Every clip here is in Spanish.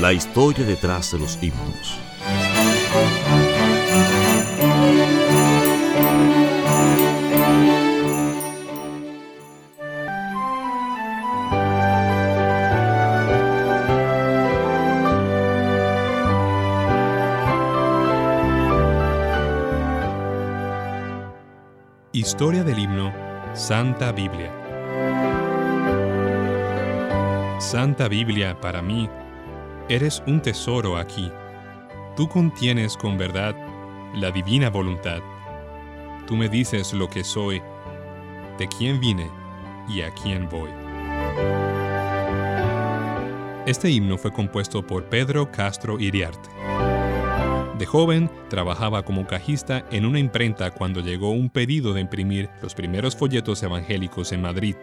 La historia detrás de los himnos. Historia del himno Santa Biblia. Santa Biblia, para mí, eres un tesoro aquí. Tú contienes con verdad la divina voluntad. Tú me dices lo que soy, de quién vine y a quién voy. Este himno fue compuesto por Pedro Castro Iriarte. De joven, trabajaba como cajista en una imprenta cuando llegó un pedido de imprimir los primeros folletos evangélicos en Madrid.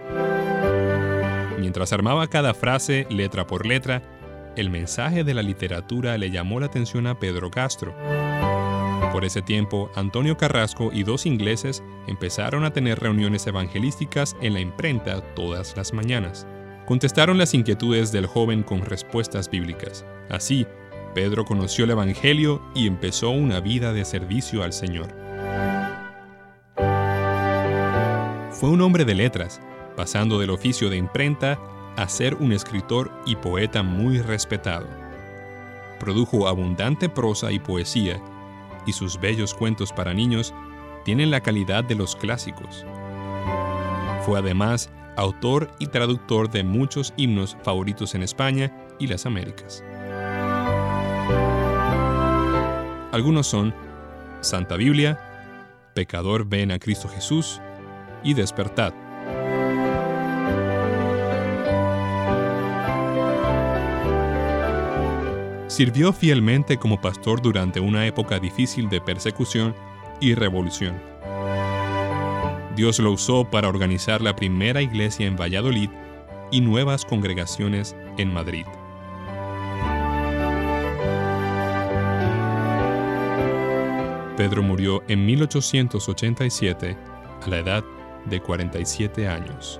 Mientras armaba cada frase letra por letra, el mensaje de la literatura le llamó la atención a Pedro Castro. Por ese tiempo, Antonio Carrasco y dos ingleses empezaron a tener reuniones evangelísticas en la imprenta todas las mañanas. Contestaron las inquietudes del joven con respuestas bíblicas. Así, Pedro conoció el Evangelio y empezó una vida de servicio al Señor. Fue un hombre de letras, pasando del oficio de imprenta a ser un escritor y poeta muy respetado. Produjo abundante prosa y poesía, y sus bellos cuentos para niños tienen la calidad de los clásicos. Fue además autor y traductor de muchos himnos favoritos en España y las Américas. Algunos son Santa Biblia, Pecador ven a Cristo Jesús y Despertad. Sirvió fielmente como pastor durante una época difícil de persecución y revolución. Dios lo usó para organizar la primera iglesia en Valladolid y nuevas congregaciones en Madrid. Pedro murió en 1887 a la edad de 47 años.